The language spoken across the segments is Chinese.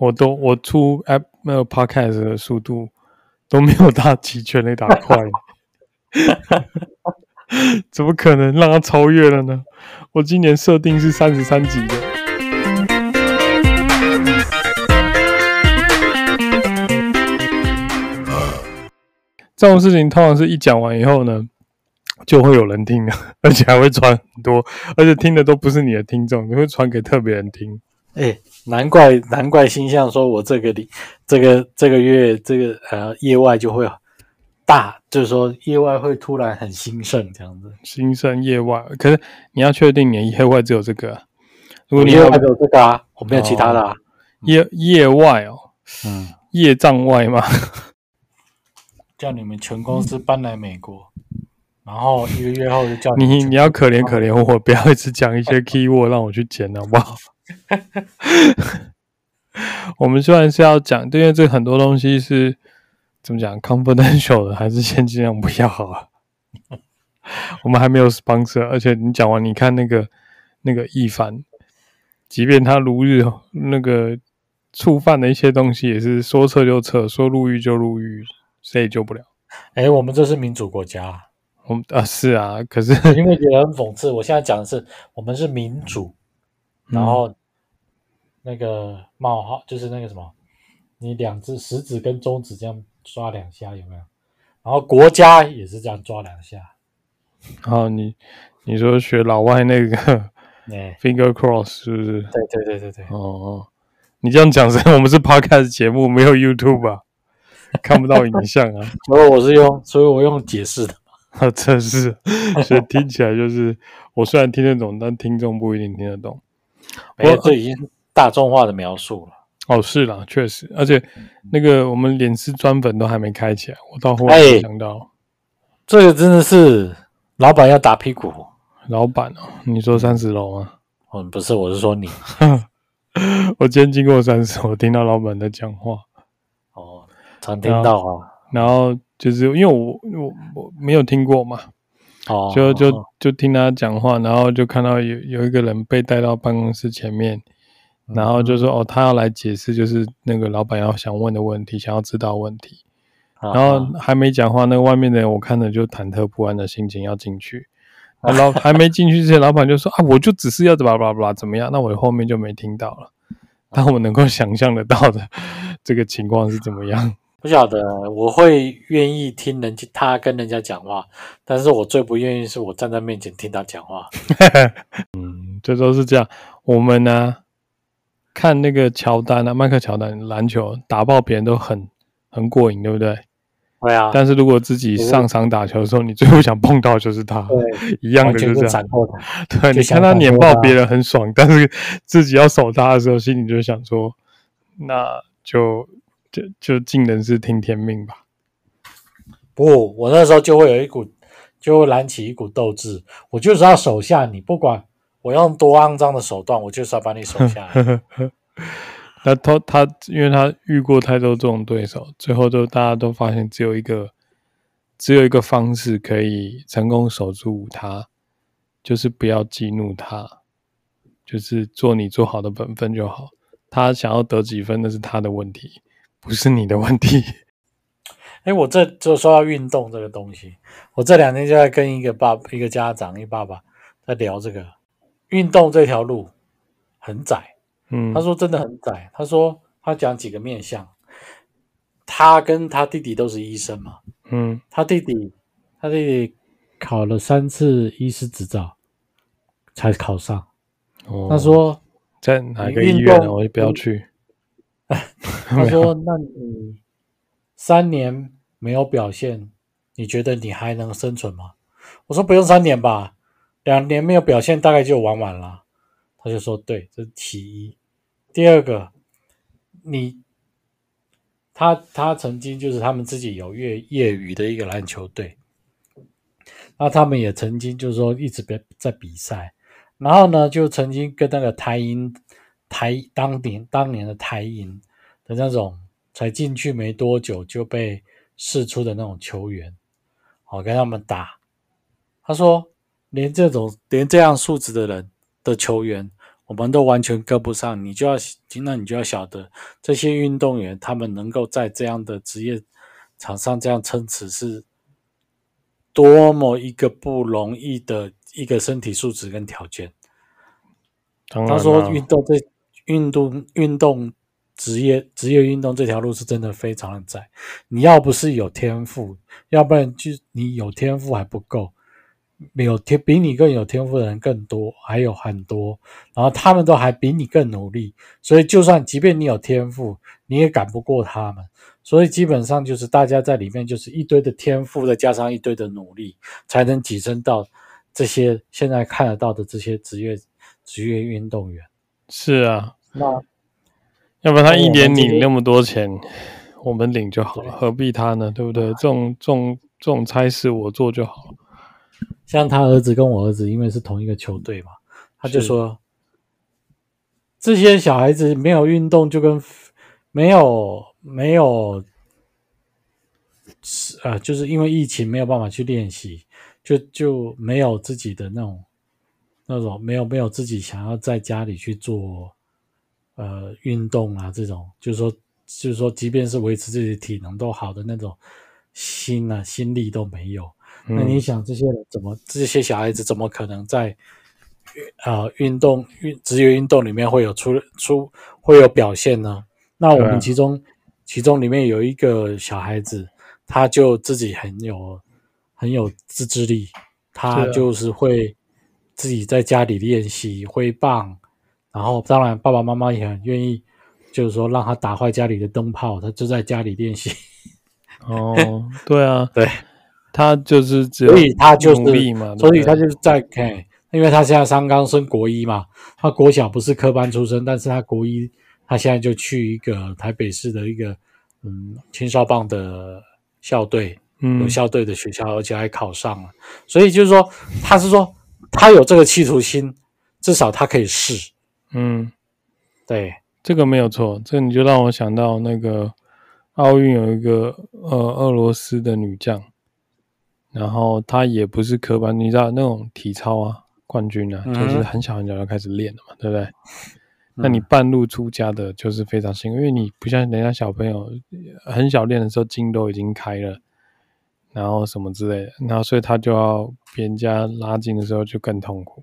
我都我出 app 那个 podcast 的速度都没有他击全垒打快，怎么可能让他超越了呢？我今年设定是三十三集的。这种事情通常是一讲完以后呢，就会有人听的，而且还会传很多，而且听的都不是你的听众，你会传给特别人听。哎、欸，难怪难怪星象说我这个里这个这个月这个呃业外就会大，就是说业外会突然很兴盛这样子。兴盛业外，可是你要确定你业外只有这个、啊，如果你业外只有这个啊，我没有其他的啊。业业外哦，嗯，业障外吗？叫你们全公司搬来美国，然后一个月后就叫你你，你要可怜可怜我，不要一直讲一些 keyword 让我去剪，好不好？我们虽然是要讲，因为这很多东西是怎么讲 confidential 的，还是先尽量不要好啊。我们还没有 sponsor，而且你讲完，你看那个那个易凡，即便他如日那个触犯的一些东西，也是说撤就撤，说入狱就入狱。谁也救不了。哎、欸，我们这是民主国家，我们啊是啊，可是因为觉得很讽刺。我现在讲的是，我们是民主，嗯、然后那个冒号就是那个什么，你两只食指跟中指这样抓两下有没有？然后国家也是这样抓两下。然后你你说学老外那个，欸、finger cross 是不是？对对对对对。哦哦，你这样讲是，我们是 podcast 节目，没有 YouTube 啊。看不到影像啊，所以我是用，所以我用解释的。啊，真是，所以听起来就是，我虽然听得懂，但听众不一定听得懂。我这已经大众化的描述了。哦，是啦，确实，而且那个我们脸书专粉都还没开起来，我到后来想到，欸，这个真的是老板要打屁股。老板哦，你说三十楼吗？嗯，不是，我是说你。我今天经过三十，我听到老板在讲话。哦常听到啊，然后就是因为我我我没有听过嘛，哦，就就就听他讲话，然后就看到有有一个人被带到办公室前面，然后就说哦，他要来解释，就是那个老板要想问的问题，想要知道问题，然后还没讲话，那个外面的人我看着就忐忑不安的心情要进去，老还没进去之前，老板就说啊，我就只是要怎么怎么怎么样，那我后面就没听到了，但我能够想象得到的这个情况是怎么样？不晓得，我会愿意听人家他跟人家讲话，但是我最不愿意是我站在面前听他讲话。嗯，这都是这样。我们呢、啊，看那个乔丹啊，迈克乔丹篮球打爆别人都很很过瘾，对不对？对啊。但是如果自己上场打球的时候，你最不想碰到就是他，对，一样的就是这样。对，你看他碾爆别人很爽，但是自己要守他的时候，心里就想说，那就。就就尽人事听天命吧。不，我那时候就会有一股，就会燃起一股斗志。我就是要手下你，不管我用多肮脏的手段，我就是要把你手下 来。那他他，因为他遇过太多这种对手，最后都大家都发现只有一个，只有一个方式可以成功守住他，就是不要激怒他，就是做你做好的本分就好。他想要得几分，那是他的问题。不是你的问题。哎，我这就说到运动这个东西，我这两天就在跟一个爸、一个家长、一个爸爸在聊这个运动这条路很窄。嗯，他说真的很窄。他说他讲几个面相，他跟他弟弟都是医生嘛。嗯，他弟弟他弟弟考了三次医师执照才考上。哦，他说在哪个医院？我就不要去。他说：“那你三年没有表现，你觉得你还能生存吗？”我说：“不用三年吧，两年没有表现，大概就玩完了。”他就说：“对，这是其一。第二个，你他他曾经就是他们自己有业业余的一个篮球队，那他们也曾经就是说一直在在比赛，然后呢，就曾经跟那个台银。”台当年当年的台银的那种才进去没多久就被释出的那种球员，哦跟他们打。他说，连这种连这样素质的人的球员，我们都完全跟不上。你就要，那你就要晓得，这些运动员他们能够在这样的职业场上这样撑持，是多么一个不容易的一个身体素质跟条件。他说运动这运动运动职业职业运动这条路是真的非常的窄。你要不是有天赋，要不然就你有天赋还不够。没有天比你更有天赋的人更多，还有很多，然后他们都还比你更努力，所以就算即便你有天赋，你也赶不过他们。所以基本上就是大家在里面就是一堆的天赋，再加上一堆的努力，才能跻身到这些现在看得到的这些职业职业运动员。是啊，那要不然他一年领那么多钱，我们领就好了，何必他呢？对不对？这种这种这种差事我做就好了。像他儿子跟我儿子，因为是同一个球队嘛，他就说，这些小孩子没有运动，就跟没有没有，呃，就是因为疫情没有办法去练习，就就没有自己的那种那种没有没有自己想要在家里去做呃运动啊，这种就是说就是说，即便是维持自己体能都好的那种心啊心力都没有。那你想这些人怎么？这些小孩子怎么可能在啊运动运职业运动里面会有出出会有表现呢？那我们其中其中里面有一个小孩子，他就自己很有很有自制力，他就是会自己在家里练习挥棒，然后当然爸爸妈妈也很愿意，就是说让他打坏家里的灯泡，他就在家里练习。哦，对啊，对。他就是只有，所以他就是努力嘛，所以他就是在看，因为他现在刚刚升国一嘛，他国小不是科班出身，但是他国一，他现在就去一个台北市的一个嗯青少棒的校队，有校队的学校，嗯、而且还考上了，所以就是说，他是说他有这个企图心，至少他可以试，嗯，对，这个没有错，这你就让我想到那个奥运有一个呃俄罗斯的女将。然后她也不是科班，你知道那种体操啊冠军啊，就是很小很小就开始练了嘛，对不对？那你半路出家的，就是非常幸运，因为你不像人家小朋友很小练的时候筋都已经开了，然后什么之类的，然后所以他就要别人家拉近的时候就更痛苦，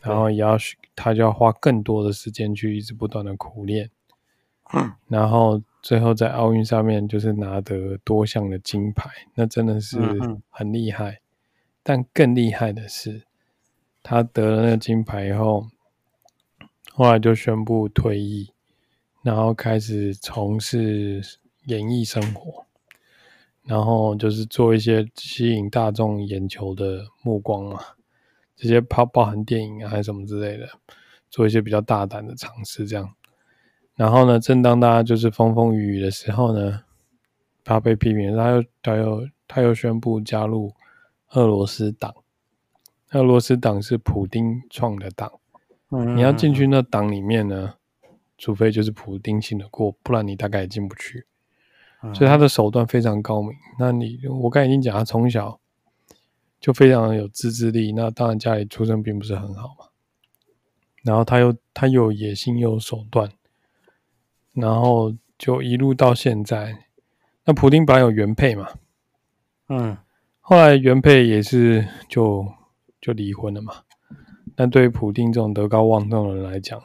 然后也要他就要花更多的时间去一直不断的苦练，然后。最后在奥运上面就是拿得多项的金牌，那真的是很厉害。嗯、但更厉害的是，他得了那个金牌以后，后来就宣布退役，然后开始从事演艺生活，然后就是做一些吸引大众眼球的目光嘛，这些包包含电影啊还是什么之类的，做一些比较大胆的尝试，这样。然后呢，正当大家就是风风雨雨的时候呢，他被批评，他又他又他又宣布加入俄罗斯党。俄罗斯党是普丁创的党，嗯，你要进去那党里面呢，除非就是普丁信得过，不然你大概也进不去。所以他的手段非常高明。那你我刚才已经讲，他从小就非常有自制力，那当然家里出身并不是很好嘛。然后他又他又有野心又有手段。然后就一路到现在，那普丁本来有原配嘛，嗯，后来原配也是就就离婚了嘛。但对于普丁这种德高望重的人来讲，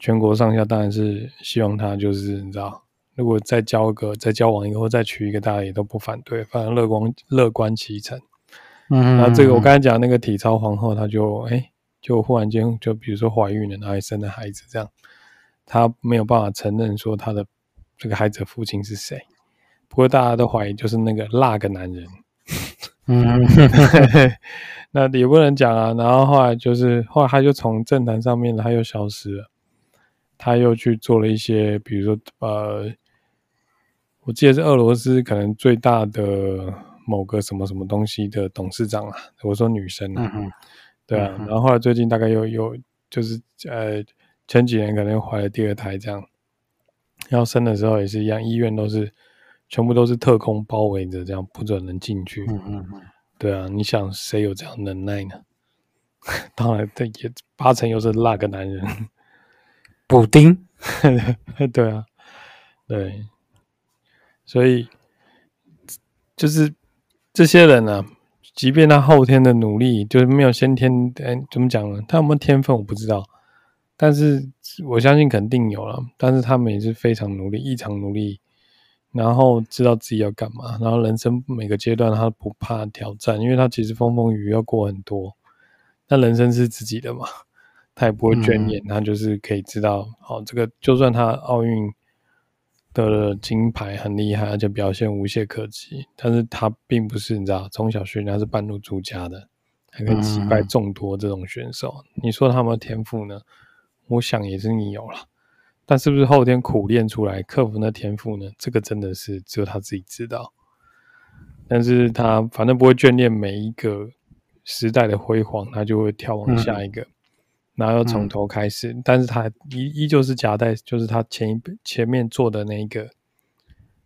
全国上下当然是希望他就是你知道，如果再交个、再交往一个或再娶一个，大家也都不反对，反正乐观乐观其成。嗯，然后这个我刚才讲那个体操皇后，她就哎，就忽然间就比如说怀孕了，然后生了孩子这样。她没有办法承认说她的这个孩子的父亲是谁，不过大家都怀疑就是那个那个男人。嗯，那也不能讲啊。然后后来就是后来他就从政坛上面他又消失了，他又去做了一些，比如说呃，我记得是俄罗斯可能最大的某个什么什么东西的董事长啊。我说女生啊，嗯、对啊。然后后来最近大概又又就是呃。前几年可能怀了第二胎，这样要生的时候也是一样，医院都是全部都是特工包围着，这样不准人进去。嗯嗯嗯，对啊，你想谁有这样能耐呢？当然，这也八成又是那个男人，补丁。对啊，对，所以就是这些人呢、啊，即便他后天的努力就是没有先天，哎，怎么讲呢？他有没有天分我不知道，但是我相信肯定有了。但是他们也是非常努力，异常努力。然后知道自己要干嘛，然后人生每个阶段他不怕挑战，因为他其实风风雨雨要过很多。那人生是自己的嘛，他也不会眷恋，嗯、他就是可以知道，好，这个就算他奥运得了金牌很厉害，而且表现无懈可击，但是他并不是你知道，从小训练他是半路出家的，还可以击败众多这种选手。嗯、你说他们天赋呢？我想也是你有了。但是不是后天苦练出来克服那天赋呢？这个真的是只有他自己知道。但是他反正不会眷恋每一个时代的辉煌，他就会跳往下一个，嗯、然后又从头开始。嗯、但是他依依旧是夹带，就是他前一前面做的那一个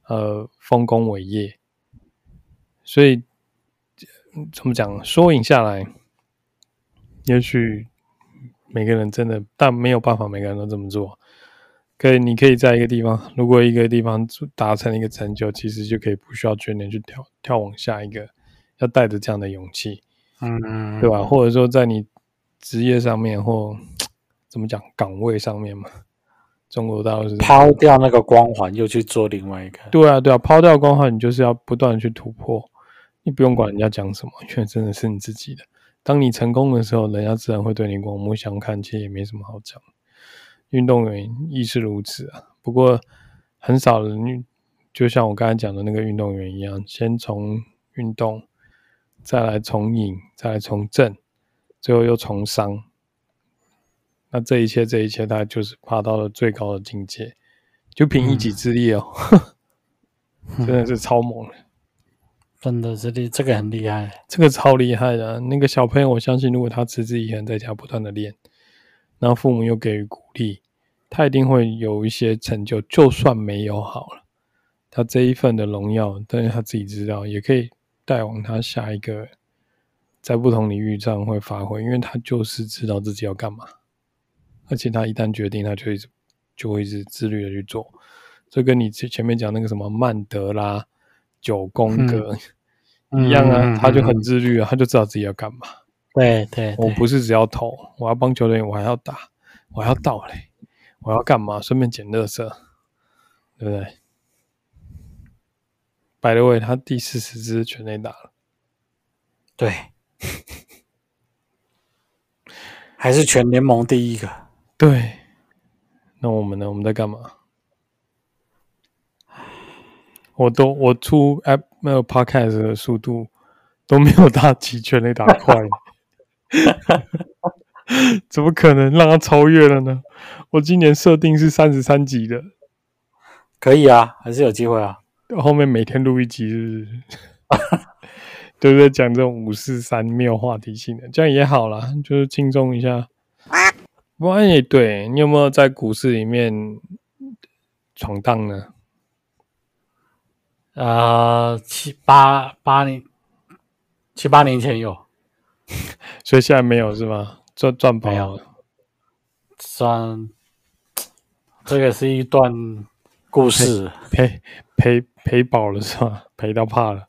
呃丰功伟业。所以怎么讲？缩影下来，也许每个人真的，但没有办法，每个人都这么做。可以，你可以在一个地方，如果一个地方达成一个成就，其实就可以不需要眷恋去跳跳往下一个，要带着这样的勇气，嗯，对吧？或者说在你职业上面或怎么讲岗位上面嘛，中国大陆是抛掉那个光环，又去做另外一个。对啊，对啊，抛掉光环，你就是要不断去突破，你不用管人家讲什么，因为真的是你自己的。当你成功的时候，人家自然会对你刮目相看，其实也没什么好讲。运动员亦是如此啊，不过很少人，就像我刚才讲的那个运动员一样，先从运动，再来从影，再来从政，最后又从商。那这一切，这一切，他就是爬到了最高的境界，就凭一己之力哦，嗯、真的是超猛的，真的是厉，这个很厉害，这个超厉害的。那个小朋友，我相信，如果他持之以恒，在家不断的练，然后父母又给予鼓励。他一定会有一些成就，就算没有好了，他这一份的荣耀，但是他自己知道，也可以带往他下一个，在不同领域上会发挥，因为他就是知道自己要干嘛，而且他一旦决定，他就一直就会一直自律的去做。这跟你前前面讲那个什么曼德拉九宫格、嗯、一样啊，嗯、他就很自律啊，他就知道自己要干嘛。对对，我不是只要投，我要帮球队，我还要打，我还要倒垒。我要干嘛？顺便捡垃圾，对不对？By the way，他第四十支全垒打了，对，还是全联盟第一个。对，那我们呢？我们在干嘛？我都我出 App 没有 Podcast 的速度都没有大齐全垒打快。怎么可能让他超越了呢？我今年设定是三十三集的，可以啊，还是有机会啊。后面每天录一集是不是？对不对？讲这种五四三没有话题性的，这样也好啦，就是轻松一下。不过也对，你有没有在股市里面闯荡呢？呃，七八八年，七八年前有，所以现在没有是吗？赚赚饱了，赚，这个是一段故事，赔赔赔饱了是吧？赔到怕了，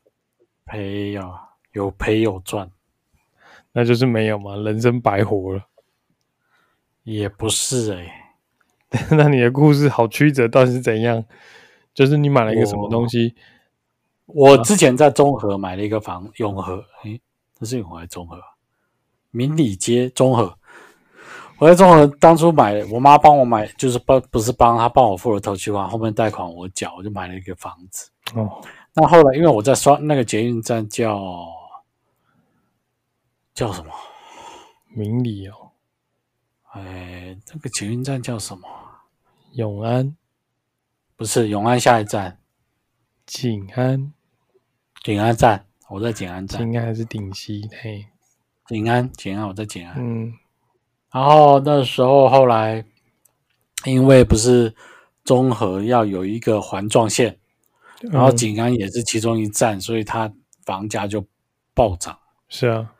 赔呀，有赔有赚，那就是没有嘛，人生白活了，也不是哎、欸，那你的故事好曲折，到底是怎样？就是你买了一个什么东西？我，我之前在中和买了一个房，永和，诶，这是永和还是中和？明理街中和，我在中和当初买，我妈帮我买，就是帮不是帮她帮我付了头期款，后面贷款我缴，我就买了一个房子。哦，那后来因为我在刷那个捷运站叫叫什么？明理哦，哎，这个捷运站叫什么？永安？不是永安下一站，景安，景安站，我在景安站，应该还是顶溪嘿。景安，景安，我在景安。嗯，然后那时候后来，因为不是综合要有一个环状线，嗯、然后景安也是其中一站，所以它房价就暴涨。是啊，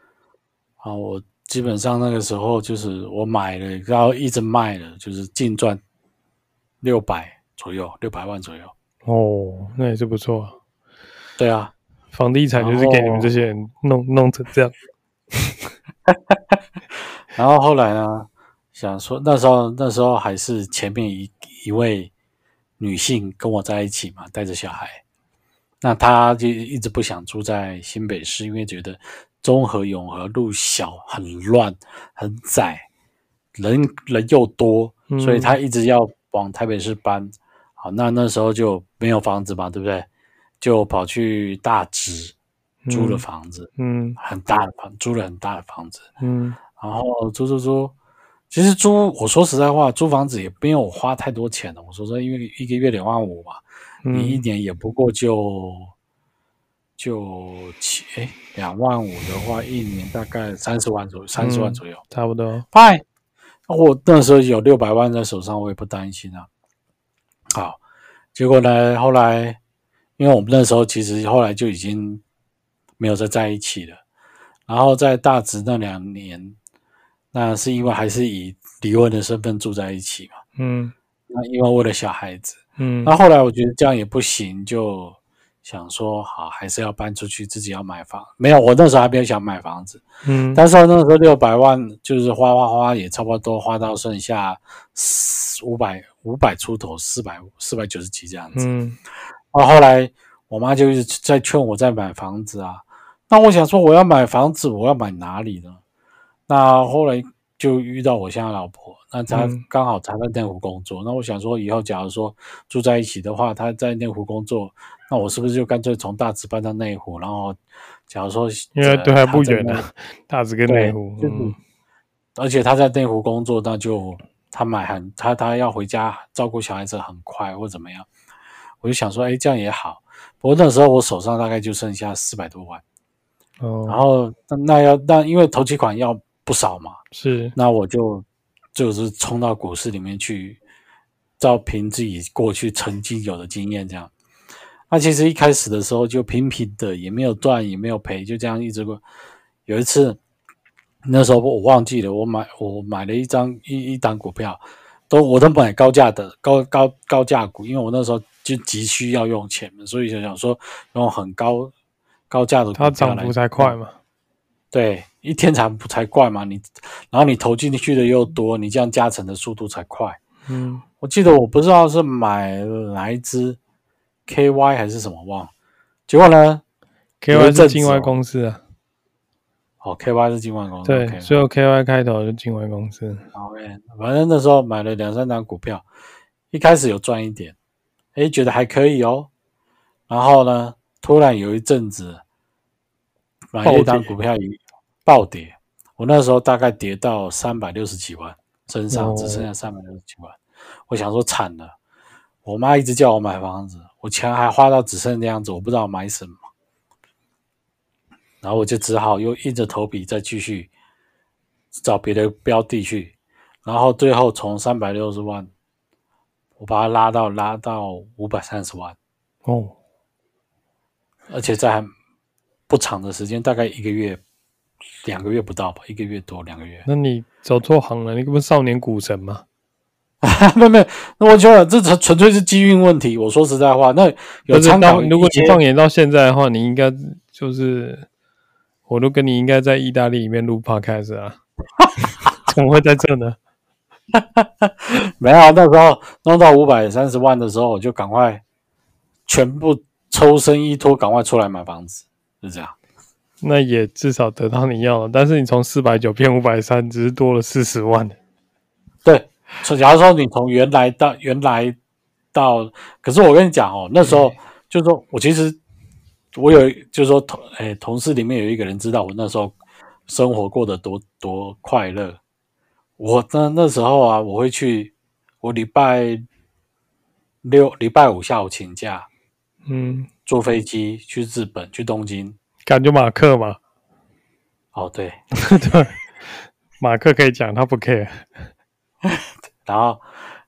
然后我基本上那个时候就是我买了，然后一直卖了，就是净赚六百左右，六百万左右。哦，那也是不错。对啊，房地产就是给你们这些人弄弄成这样。然后后来呢，想说那时候那时候还是前面一一位女性跟我在一起嘛，带着小孩，那她就一直不想住在新北市，因为觉得中和永和路小，很乱，很窄，人人又多，所以他一直要往台北市搬。嗯、好，那那时候就没有房子嘛，对不对？就跑去大直租了房子，嗯，嗯很大的房，租了很大的房子，嗯。然后租租租，其实租我说实在话，租房子也没有花太多钱的。我说说，因为一个月两万五嘛，嗯、你一年也不过就就七哎两万五的话，一年大概三十万左右，三十万左右，嗯、差不多。拜，我那时候有六百万在手上，我也不担心啊。好，结果呢，后来因为我们那时候其实后来就已经没有再在一起了，然后在大直那两年。那是因为还是以离婚的身份住在一起嘛，嗯，那因为为了小孩子，嗯，那后来我觉得这样也不行，就想说好，还是要搬出去，自己要买房。没有，我那时候还没有想买房子，嗯，但是那时候六百万就是花花花也差不多花到剩下五百五百出头，四百四百九十几这样子，嗯，然后后来我妈就一直在劝我在买房子啊，那我想说我要买房子，我要买哪里呢？那后来就遇到我现在老婆，那他刚好他在内湖工作，嗯、那我想说以后假如说住在一起的话，他在内湖工作，那我是不是就干脆从大直搬到内湖？然后假如说因为对还不远呢，大直跟内湖，就是嗯、而且他在内湖工作，那就他买很他他要回家照顾小孩子很快或怎么样，我就想说，哎，这样也好。不过那时候我手上大概就剩下四百多万，哦，然后那那要那因为头期款要。不少嘛，是，那我就就是冲到股市里面去，照凭自己过去曾经有的经验这样。那其实一开始的时候就平平的，也没有赚也没有赔，就这样一直过。有一次，那时候我忘记了，我买我买了一张一一档股票，都我都买高价的高高高价股，因为我那时候就急需要用钱嘛，所以就想说用很高高价的，它涨幅才快嘛。对，一天才不才怪嘛，你，然后你投进去的又多，你这样加成的速度才快。嗯，我记得我不知道是买哪一支 KY 还是什么忘了，结果呢，KY 是境外公司啊。哦，KY 是境外公司。对，okay, 所有 KY 开头是境外公司。OK，反正那时候买了两三档股票，一开始有赚一点，诶，觉得还可以哦。然后呢，突然有一阵子买了一档股票暴跌，我那时候大概跌到三百六十几万，身上只剩下三百六十几万。哦、我想说惨了，我妈一直叫我买房子，我钱还花到只剩那样子，我不知道买什么。然后我就只好又硬着头皮再继续找别的标的去，然后最后从三百六十万，我把它拉到拉到五百三十万。哦，而且在不长的时间，大概一个月。两个月不到吧，一个月多两个月。那你走错行了，你不是少年股神吗？没有没有，那我觉得这纯纯粹是机运问题。我说实在话，那有参考。如果你放眼到现在的话，你应该就是，我都跟你应该在意大利里面录 podcast 啊，怎么会在这呢？没有，那时候弄到五百三十万的时候，我就赶快全部抽身依托，赶快出来买房子，就这样。那也至少得到你要的，但是你从四百九变五百三，只是多了四十万。对，所以假如说你从原来到原来到，可是我跟你讲哦，那时候就是说我其实我有就是说同诶同事里面有一个人知道我那时候生活过得多多快乐。我那那时候啊，我会去我礼拜六礼拜五下午请假，嗯，坐飞机去日本去东京。感觉马克嘛？哦，对 对，马克可以讲，他不 care。然后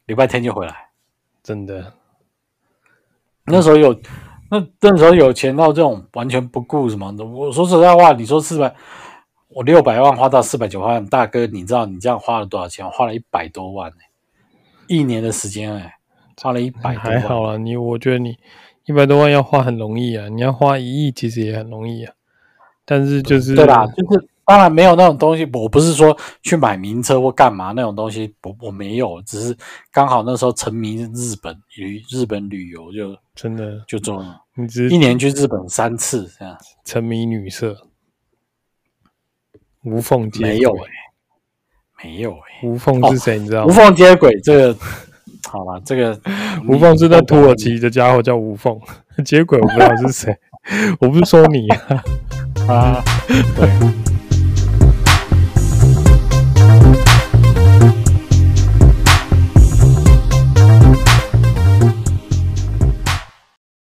礼拜天就回来，真的。那时候有那那时候有钱到这种完全不顾什么的。我说实在话，你说四百，我六百万花到四百九万，大哥，你知道你这样花了多少钱？我花了一百多万一年的时间哎、欸，花了一百多万。还好啦，你我觉得你一百多万要花很容易啊，你要花一亿其实也很容易啊。但是就是对啦，就是当然没有那种东西，我不是说去买名车或干嘛那种东西，我我没有，只是刚好那时候沉迷日本旅日本旅游就真的就中了，你只一年去日本三次这样，沉迷女色。无缝接轨没有哎、欸，没有哎、欸，无缝是谁？你知道吗？无缝接轨这个好了，这个无缝是在土耳其的家伙叫无缝 结果，我不知道是谁，我不是说你啊，啊，对。